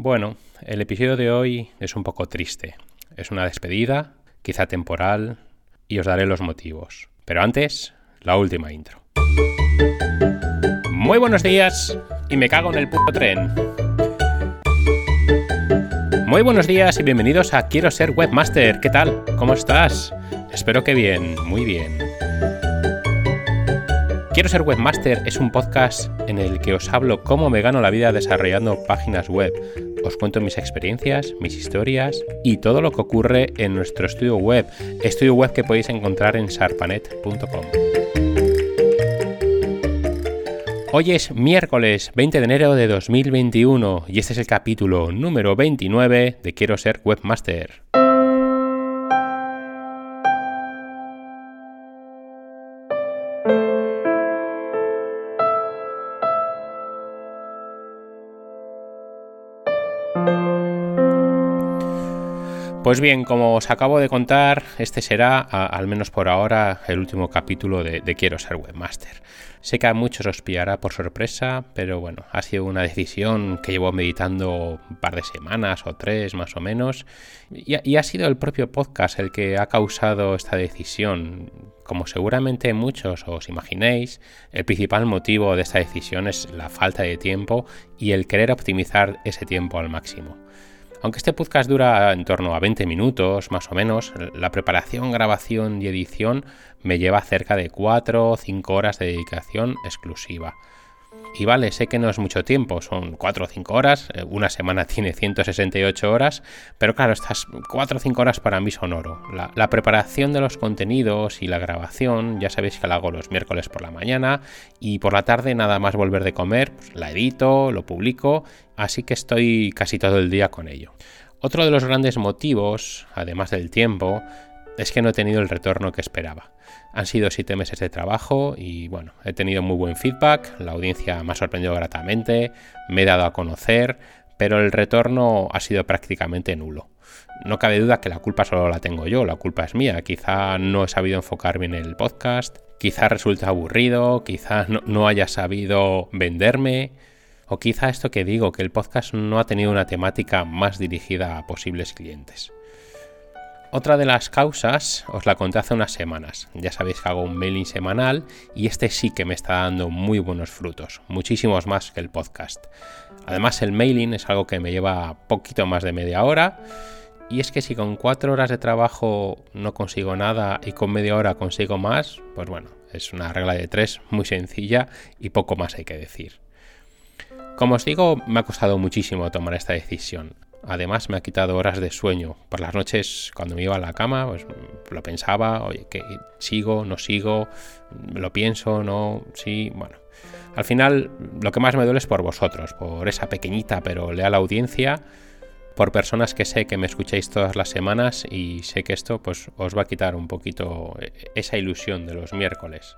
Bueno, el episodio de hoy es un poco triste. Es una despedida, quizá temporal, y os daré los motivos. Pero antes, la última intro. Muy buenos días y me cago en el puto tren. Muy buenos días y bienvenidos a Quiero ser webmaster. ¿Qué tal? ¿Cómo estás? Espero que bien, muy bien. Quiero ser webmaster es un podcast en el que os hablo cómo me gano la vida desarrollando páginas web. Os cuento mis experiencias, mis historias y todo lo que ocurre en nuestro estudio web, estudio web que podéis encontrar en sarpanet.com. Hoy es miércoles 20 de enero de 2021 y este es el capítulo número 29 de Quiero ser webmaster. Pues bien, como os acabo de contar, este será, al menos por ahora, el último capítulo de, Quiero ser webmaster. Sé que a muchos os pillará por sorpresa, pero bueno, ha sido una decisión que llevo meditando un par de semanas o tres más o menos, y, ha sido el propio podcast el que ha causado esta decisión. Como seguramente muchos os imaginéis, el principal motivo de esta decisión es la falta de tiempo y el querer optimizar ese tiempo al máximo. Aunque este podcast dura en torno a 20 minutos, más o menos, la preparación, grabación y edición me lleva cerca de 4 o 5 horas de dedicación exclusiva. Y vale, sé que no es mucho tiempo, son 4 o 5 horas, eh, una semana tiene 168 horas, pero claro, estas 4 o 5 horas para mí son oro. La, preparación de los contenidos y la grabación, ya sabéis que la hago los miércoles por la mañana y por la tarde nada más volver de comer, pues la edito, lo publico, así que estoy casi todo el día con ello. Otro de los grandes motivos, además del tiempo, es que no he tenido el retorno que esperaba. Han sido siete meses de trabajo y bueno, he tenido muy buen feedback, la audiencia me ha sorprendido gratamente, me he dado a conocer, pero el retorno ha sido prácticamente nulo. No cabe duda que la culpa solo la tengo yo, la culpa es mía. Quizá no he sabido enfocar bien el podcast, quizá resulta aburrido, quizá no, no haya sabido venderme, o quizá esto que digo, que el podcast no ha tenido una temática más dirigida a posibles clientes. Otra de las causas os la conté hace unas semanas. Ya sabéis que hago un mailing semanal y este sí que me está dando muy buenos frutos, muchísimos más que el podcast. Además el mailing es algo que me lleva poquito más de media hora y es que si con cuatro horas de trabajo no consigo nada y con media hora consigo más, pues bueno, es una regla de tres muy sencilla y poco más hay que decir. Como os digo, me ha costado muchísimo tomar esta decisión. Además me ha quitado horas de sueño. Por las noches cuando me iba a la cama, pues lo pensaba, oye, que sigo, no sigo, lo pienso, no, sí, bueno. Al final lo que más me duele es por vosotros, por esa pequeñita pero leal audiencia, por personas que sé que me escucháis todas las semanas y sé que esto pues os va a quitar un poquito esa ilusión de los miércoles.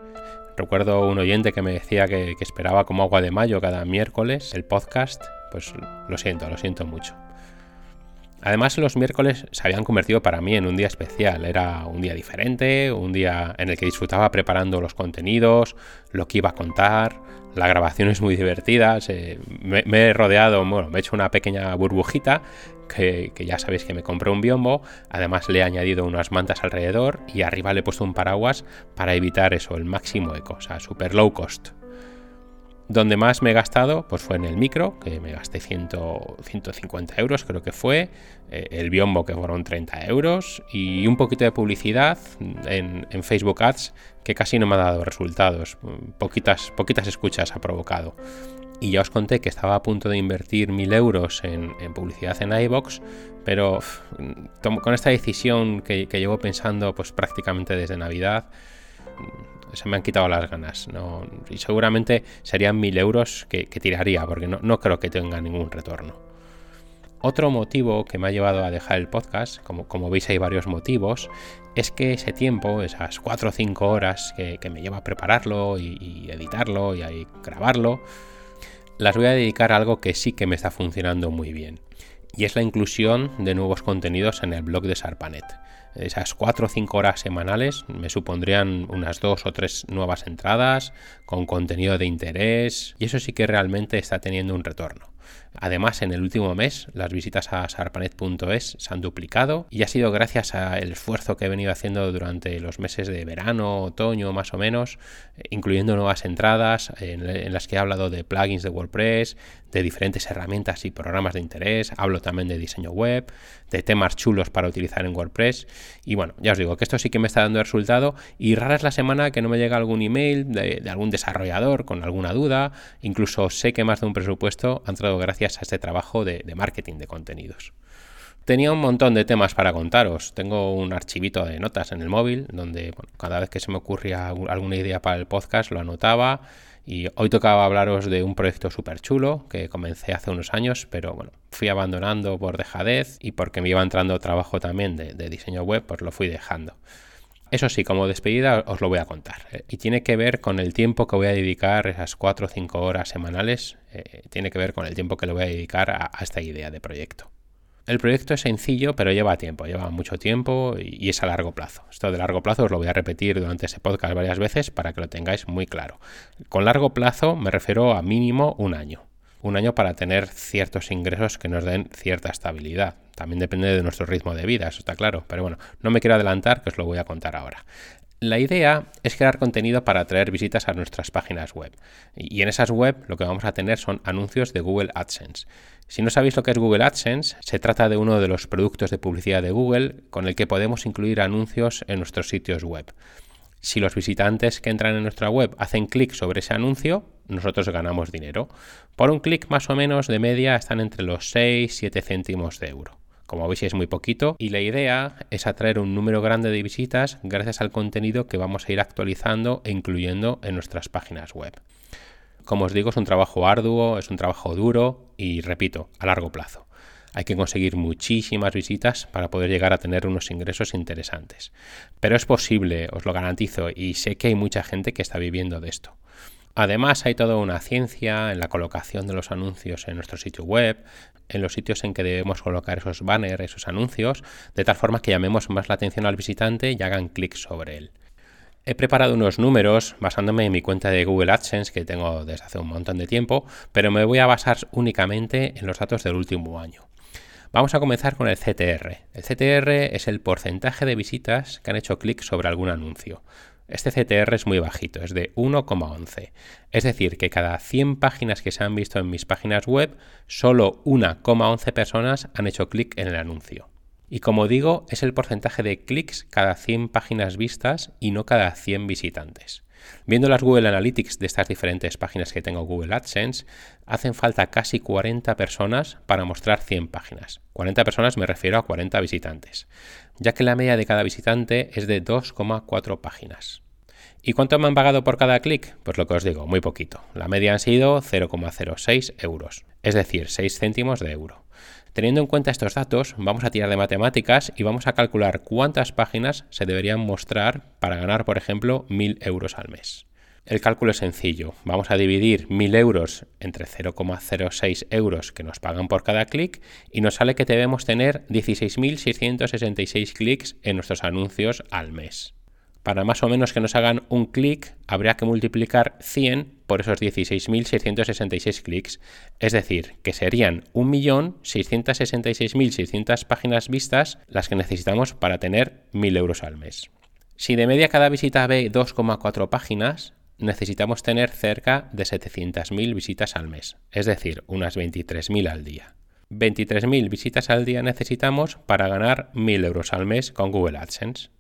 Recuerdo un oyente que me decía que, que esperaba como agua de mayo cada miércoles el podcast, pues lo siento, lo siento mucho. Además, los miércoles se habían convertido para mí en un día especial. Era un día diferente, un día en el que disfrutaba preparando los contenidos, lo que iba a contar. La grabación es muy divertida. me, he rodeado, bueno, me he hecho una pequeña burbujita que, que, ya sabéis que me compré un biombo. Además, le he añadido unas mantas alrededor y arriba le he puesto un paraguas para evitar eso, el máximo eco, o sea, super low cost. Donde más me he gastado pues fue en el micro, que me gasté 150 euros, creo que fue. Eh, el biombo, que fueron 30 euros. Y un poquito de publicidad en, Facebook Ads, que casi no me ha dado resultados. Poquitas, poquitas escuchas ha provocado. Y ya os conté que estaba a punto de invertir 1000 euros en, publicidad en iBox, pero con esta decisión que, que llevo pensando pues prácticamente desde Navidad, se me han quitado las ganas. ¿no? Y seguramente serían mil euros que, tiraría, porque no, creo que tenga ningún retorno. Otro motivo que me ha llevado a dejar el podcast, como, como veis hay varios motivos, es que ese tiempo, esas 4 o 5 horas que, me lleva a prepararlo y, editarlo y a grabarlo, las voy a dedicar a algo que sí que me está funcionando muy bien. Y es la inclusión de nuevos contenidos en el blog de Sarpanet esas 4 o 5 horas semanales me supondrían unas dos o tres nuevas entradas con contenido de interés y eso sí que realmente está teniendo un retorno. Además, en el último mes, las visitas a sarpanet.es se han duplicado y ha sido gracias al esfuerzo que he venido haciendo durante los meses de verano, otoño, más o menos, incluyendo nuevas entradas en, las que he hablado de plugins de WordPress, de diferentes herramientas y programas de interés. Hablo también de diseño web, de temas chulos para utilizar en WordPress. Y bueno, ya os digo que esto sí que me está dando resultado y rara es la semana que no me llega algún email de, algún desarrollador con alguna duda. Incluso sé que más de un presupuesto ha entrado gracias a este trabajo de, marketing de contenidos. Tenía un montón de temas para contaros. Tengo un archivito de notas en el móvil donde cada vez que se me ocurría alguna idea para el podcast lo anotaba y hoy tocaba hablaros de un proyecto súper chulo que comencé hace unos años, pero bueno, fui abandonando por dejadez y porque me iba entrando trabajo también de, diseño web, pues lo fui dejando. Eso sí, como despedida os lo voy a contar. Eh, y tiene que ver con el tiempo que voy a dedicar, esas 4 o 5 horas semanales, eh, tiene que ver con el tiempo que le voy a dedicar a esta idea de proyecto. El proyecto es sencillo, pero lleva tiempo, lleva mucho tiempo y es a largo plazo. Esto de largo plazo os lo voy a repetir durante ese podcast varias veces para que lo tengáis muy claro. Con largo plazo me refiero a mínimo un año. Un año para tener ciertos ingresos que nos den cierta estabilidad. También depende de nuestro ritmo de vida, eso está claro. Pero bueno, no me quiero adelantar, que os lo voy a contar ahora. La idea es crear contenido para atraer visitas a nuestras páginas web. Y en esas web lo que vamos a tener son anuncios de Google AdSense. Si no sabéis lo que es Google AdSense, se trata de uno de los productos de publicidad de Google con el que podemos incluir anuncios en nuestros sitios web. Si los visitantes que entran en nuestra web hacen clic sobre ese anuncio, nosotros ganamos dinero. Por un clic más o menos de media están entre los 6 y 7 céntimos de euro. Como veis es muy poquito y la idea es atraer un número grande de visitas gracias al contenido que vamos a ir actualizando e incluyendo en nuestras páginas web. Como os digo, es un trabajo arduo, es un trabajo duro y, repito, a largo plazo. Hay que conseguir muchísimas visitas para poder llegar a tener unos ingresos interesantes. Pero es posible, os lo garantizo, y sé que hay mucha gente que está viviendo de esto. Además, hay toda una ciencia en la colocación de los anuncios en nuestro sitio web, en los sitios en que debemos colocar esos banners, esos anuncios, de tal forma que llamemos más la atención al visitante y hagan clic sobre él. He preparado unos números basándome en mi cuenta de Google AdSense que tengo desde hace un montón de tiempo, pero me voy a basar únicamente en los datos del último año. Vamos a comenzar con el CTR. El CTR es el porcentaje de visitas que han hecho clic sobre algún anuncio. Este CTR es muy bajito, es de 1,11. Es decir, que cada 100 páginas que se han visto en mis páginas web, solo 1,11 personas han hecho clic en el anuncio. Y como digo, es el porcentaje de clics cada 100 páginas vistas y no cada 100 visitantes. Viendo las Google Analytics de estas diferentes páginas que tengo Google AdSense, hacen falta casi 40 personas para mostrar 100 páginas. 40 personas me refiero a 40 visitantes, ya que la media de cada visitante es de 2,4 páginas. ¿Y cuánto me han pagado por cada clic? Pues lo que os digo, muy poquito. La media han sido 0,06 euros, es decir, 6 céntimos de euro. Teniendo en cuenta estos datos, vamos a tirar de matemáticas y vamos a calcular cuántas páginas se deberían mostrar para ganar, por ejemplo, 1.000 euros al mes. El cálculo es sencillo. Vamos a dividir 1.000 euros entre 0,06 euros que nos pagan por cada clic y nos sale que debemos tener 16.666 clics en nuestros anuncios al mes para más o menos que nos hagan un clic, habría que multiplicar 100 por esos 16.666 clics. Es decir, que serían 1.666.600 páginas vistas las que necesitamos para tener 1.000 euros al mes. Si de media cada visita ve 2,4 páginas, necesitamos tener cerca de 700.000 visitas al mes, es decir, unas 23.000 al día. 23.000 visitas al día necesitamos para ganar 1.000 euros al mes con Google AdSense.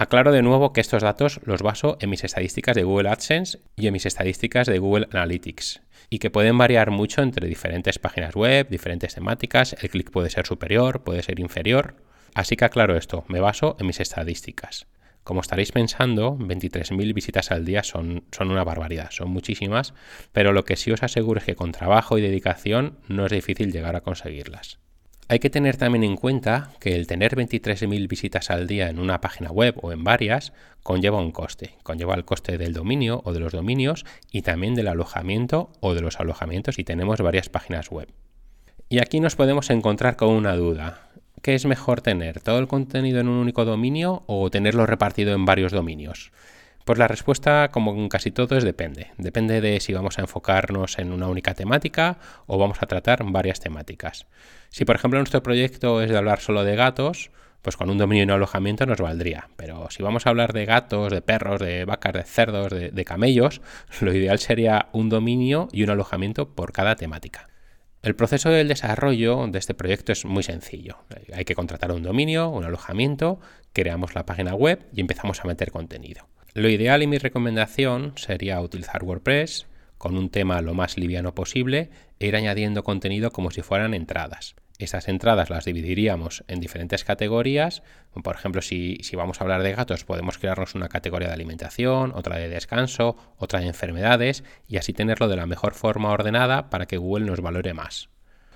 Aclaro de nuevo que estos datos los baso en mis estadísticas de Google AdSense y en mis estadísticas de Google Analytics y que pueden variar mucho entre diferentes páginas web, diferentes temáticas, el clic puede ser superior, puede ser inferior. Así que aclaro esto, me baso en mis estadísticas. Como estaréis pensando, 23.000 visitas al día son, son una barbaridad, son muchísimas, pero lo que sí os aseguro es que con trabajo y dedicación no es difícil llegar a conseguirlas. Hay que tener también en cuenta que el tener 23.000 visitas al día en una página web o en varias conlleva un coste. Conlleva el coste del dominio o de los dominios y también del alojamiento o de los alojamientos si tenemos varias páginas web. Y aquí nos podemos encontrar con una duda. ¿Qué es mejor tener? ¿Todo el contenido en un único dominio o tenerlo repartido en varios dominios? Pues la respuesta, como en casi todo, es depende. Depende de si vamos a enfocarnos en una única temática o vamos a tratar varias temáticas. Si, por ejemplo, nuestro proyecto es de hablar solo de gatos, pues con un dominio y un alojamiento nos valdría. Pero si vamos a hablar de gatos, de perros, de vacas, de cerdos, de, de camellos, lo ideal sería un dominio y un alojamiento por cada temática. El proceso del desarrollo de este proyecto es muy sencillo. Hay que contratar un dominio, un alojamiento, creamos la página web y empezamos a meter contenido. Lo ideal y mi recomendación sería utilizar WordPress con un tema lo más liviano posible e ir añadiendo contenido como si fueran entradas. Estas entradas las dividiríamos en diferentes categorías. Por ejemplo, si, si, vamos a hablar de gatos, podemos crearnos una categoría de alimentación, otra de descanso, otra de enfermedades y así tenerlo de la mejor forma ordenada para que Google nos valore más.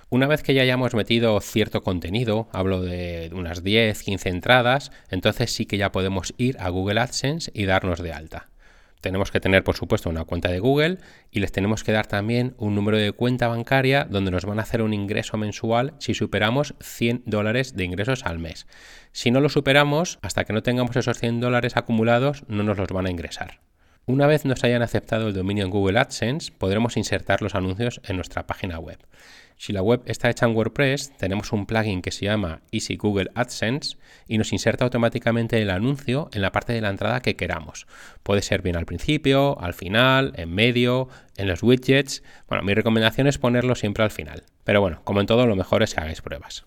Una vez que ya hayamos metido cierto contenido, hablo de unas 10, 15 entradas, entonces sí que ya podemos ir a Google AdSense y darnos de alta tenemos que tener, por supuesto, una cuenta de Google y les tenemos que dar también un número de cuenta bancaria donde nos van a hacer un ingreso mensual si superamos 100 dólares de ingresos al mes. Si no lo superamos, hasta que no tengamos esos 100 dólares acumulados, no nos los van a ingresar. Una vez nos hayan aceptado el dominio en Google AdSense, podremos insertar los anuncios en nuestra página web. Si la web está hecha en WordPress, tenemos un plugin que se llama Easy Google AdSense y nos inserta automáticamente el anuncio en la parte de la entrada que queramos. Puede ser bien al principio, al final, en medio, en los widgets. Bueno, mi recomendación es ponerlo siempre al final. Pero bueno, como en todo, lo mejor es que hagáis pruebas.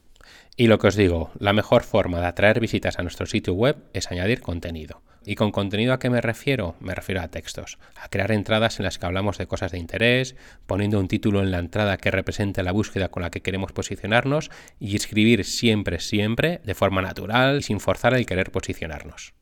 Y lo que os digo, la mejor forma de atraer visitas a nuestro sitio web es añadir contenido. ¿Y con contenido a qué me refiero? Me refiero a textos, a crear entradas en las que hablamos de cosas de interés, poniendo un título en la entrada que represente la búsqueda con la que queremos posicionarnos y escribir siempre, siempre, de forma natural, sin forzar el querer posicionarnos.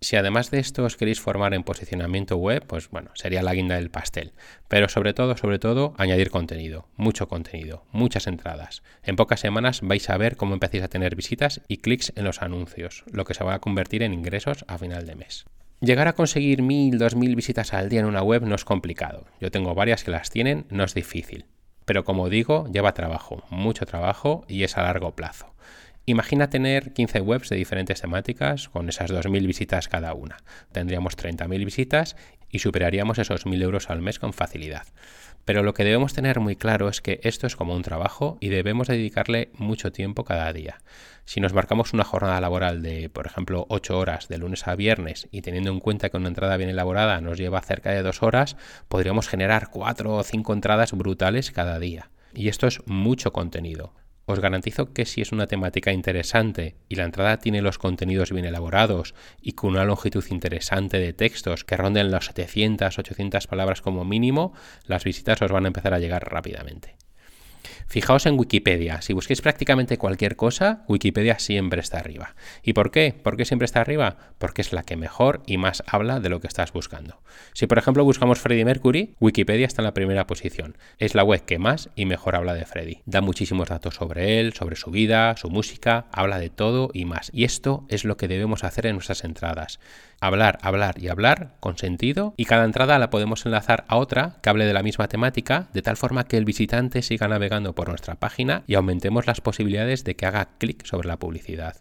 Si además de esto os queréis formar en posicionamiento web, pues bueno, sería la guinda del pastel. Pero sobre todo, sobre todo, añadir contenido, mucho contenido, muchas entradas. En pocas semanas vais a ver cómo empecéis a tener visitas y clics en los anuncios, lo que se va a convertir en ingresos a final de mes. Llegar a conseguir mil, dos mil visitas al día en una web no es complicado. Yo tengo varias que las tienen, no es difícil. Pero como digo, lleva trabajo, mucho trabajo y es a largo plazo. Imagina tener 15 webs de diferentes temáticas con esas 2.000 visitas cada una. Tendríamos 30.000 visitas y superaríamos esos 1.000 euros al mes con facilidad. Pero lo que debemos tener muy claro es que esto es como un trabajo y debemos dedicarle mucho tiempo cada día. Si nos marcamos una jornada laboral de, por ejemplo, 8 horas de lunes a viernes y teniendo en cuenta que una entrada bien elaborada nos lleva cerca de 2 horas, podríamos generar 4 o 5 entradas brutales cada día. Y esto es mucho contenido. Os garantizo que si es una temática interesante y la entrada tiene los contenidos bien elaborados y con una longitud interesante de textos que ronden las 700, 800 palabras como mínimo, las visitas os van a empezar a llegar rápidamente. Fijaos en Wikipedia. Si busquéis prácticamente cualquier cosa, Wikipedia siempre está arriba. ¿Y por qué? ¿Por qué siempre está arriba? Porque es la que mejor y más habla de lo que estás buscando. Si por ejemplo buscamos Freddie Mercury, Wikipedia está en la primera posición. Es la web que más y mejor habla de Freddie. Da muchísimos datos sobre él, sobre su vida, su música, habla de todo y más. Y esto es lo que debemos hacer en nuestras entradas. Hablar, hablar y hablar con sentido y cada entrada la podemos enlazar a otra que hable de la misma temática de tal forma que el visitante siga navegando por nuestra página y aumentemos las posibilidades de que haga clic sobre la publicidad.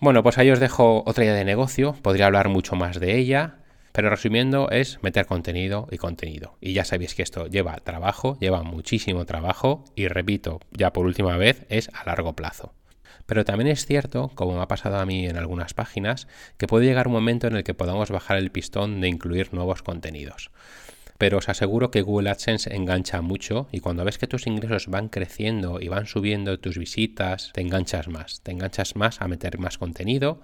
Bueno, pues ahí os dejo otra idea de negocio, podría hablar mucho más de ella, pero resumiendo es meter contenido y contenido. Y ya sabéis que esto lleva trabajo, lleva muchísimo trabajo y repito, ya por última vez, es a largo plazo. Pero también es cierto, como me ha pasado a mí en algunas páginas, que puede llegar un momento en el que podamos bajar el pistón de incluir nuevos contenidos pero os aseguro que Google AdSense engancha mucho y cuando ves que tus ingresos van creciendo y van subiendo tus visitas, te enganchas más, te enganchas más a meter más contenido.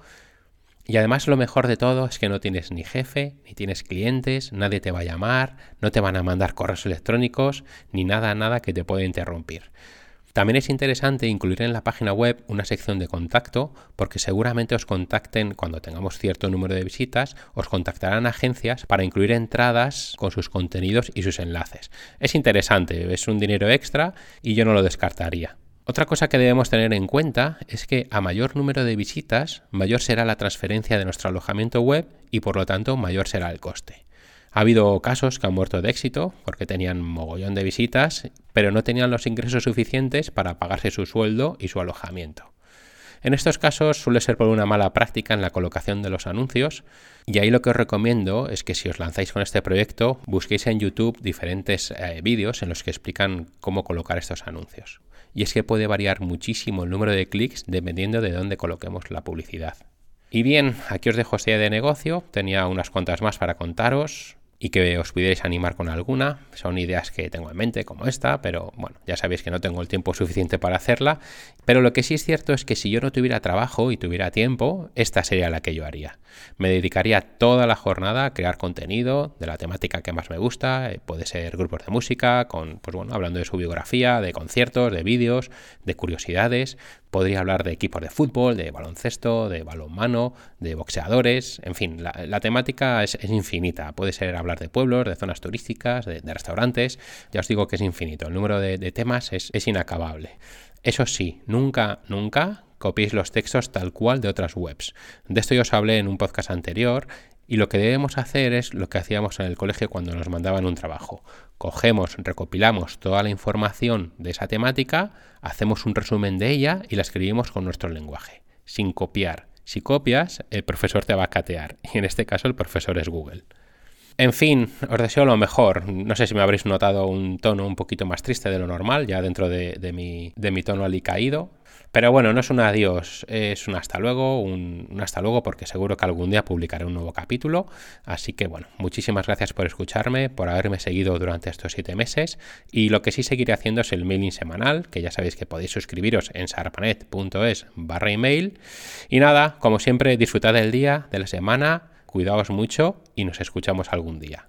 Y además lo mejor de todo es que no tienes ni jefe, ni tienes clientes, nadie te va a llamar, no te van a mandar correos electrónicos, ni nada, nada que te pueda interrumpir. También es interesante incluir en la página web una sección de contacto porque seguramente os contacten cuando tengamos cierto número de visitas, os contactarán agencias para incluir entradas con sus contenidos y sus enlaces. Es interesante, es un dinero extra y yo no lo descartaría. Otra cosa que debemos tener en cuenta es que a mayor número de visitas, mayor será la transferencia de nuestro alojamiento web y por lo tanto mayor será el coste. Ha habido casos que han muerto de éxito porque tenían mogollón de visitas, pero no tenían los ingresos suficientes para pagarse su sueldo y su alojamiento. En estos casos suele ser por una mala práctica en la colocación de los anuncios y ahí lo que os recomiendo es que si os lanzáis con este proyecto busquéis en YouTube diferentes eh, vídeos en los que explican cómo colocar estos anuncios. Y es que puede variar muchísimo el número de clics dependiendo de dónde coloquemos la publicidad. Y bien, aquí os dejo esta idea de negocio, tenía unas cuantas más para contaros, y que os pudierais animar con alguna. Son ideas que tengo en mente como esta, pero bueno, ya sabéis que no tengo el tiempo suficiente para hacerla. Pero lo que sí es cierto es que si yo no tuviera trabajo y tuviera tiempo, esta sería la que yo haría. Me dedicaría toda la jornada a crear contenido de la temática que más me gusta. Eh, puede ser grupos de música, con, pues bueno, hablando de su biografía, de conciertos, de vídeos, de curiosidades. Podría hablar de equipos de fútbol, de baloncesto, de balonmano, de boxeadores, en fin, la, temática es, infinita. Puede ser hablar de pueblos, de zonas turísticas, de, restaurantes. Ya os digo que es infinito. El número de, temas es, es inacabable. Eso sí, nunca, nunca copiéis los textos tal cual de otras webs. De esto yo os hablé en un podcast anterior y lo que debemos hacer es lo que hacíamos en el colegio cuando nos mandaban un trabajo. Cogemos, recopilamos toda la información de esa temática, hacemos un resumen de ella y la escribimos con nuestro lenguaje, sin copiar. Si copias, el profesor te va a catear y en este caso el profesor es Google. En fin, os deseo lo mejor. No sé si me habréis notado un tono un poquito más triste de lo normal, ya dentro de, mi, de mi tono alicaído. Pero bueno, no es un adiós, es un hasta luego, un, hasta luego porque seguro que algún día publicaré un nuevo capítulo. Así que bueno, muchísimas gracias por escucharme, por haberme seguido durante estos siete meses. Y lo que sí seguiré haciendo es el mailing semanal, que ya sabéis que podéis suscribiros en sarpanet.es barra email. Y nada, como siempre, disfrutad del día, de la semana, cuidaos mucho y nos escuchamos algún día.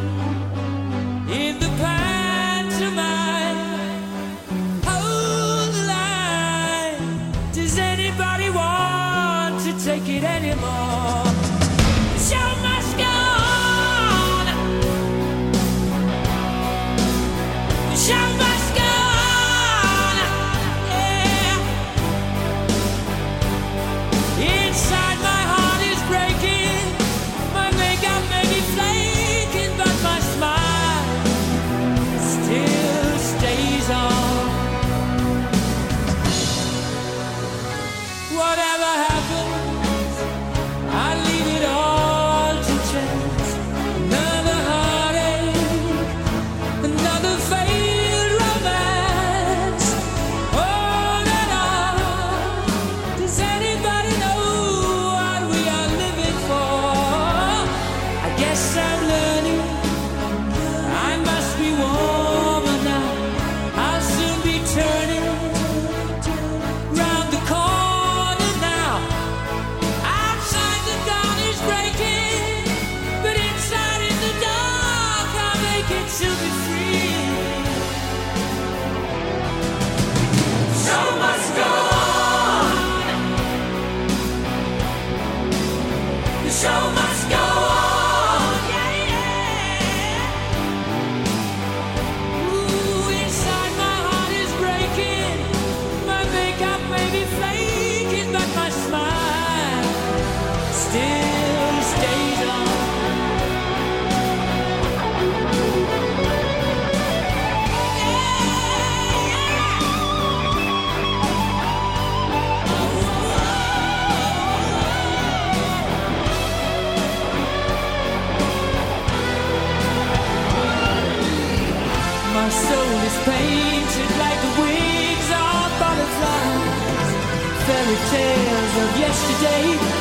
yesterday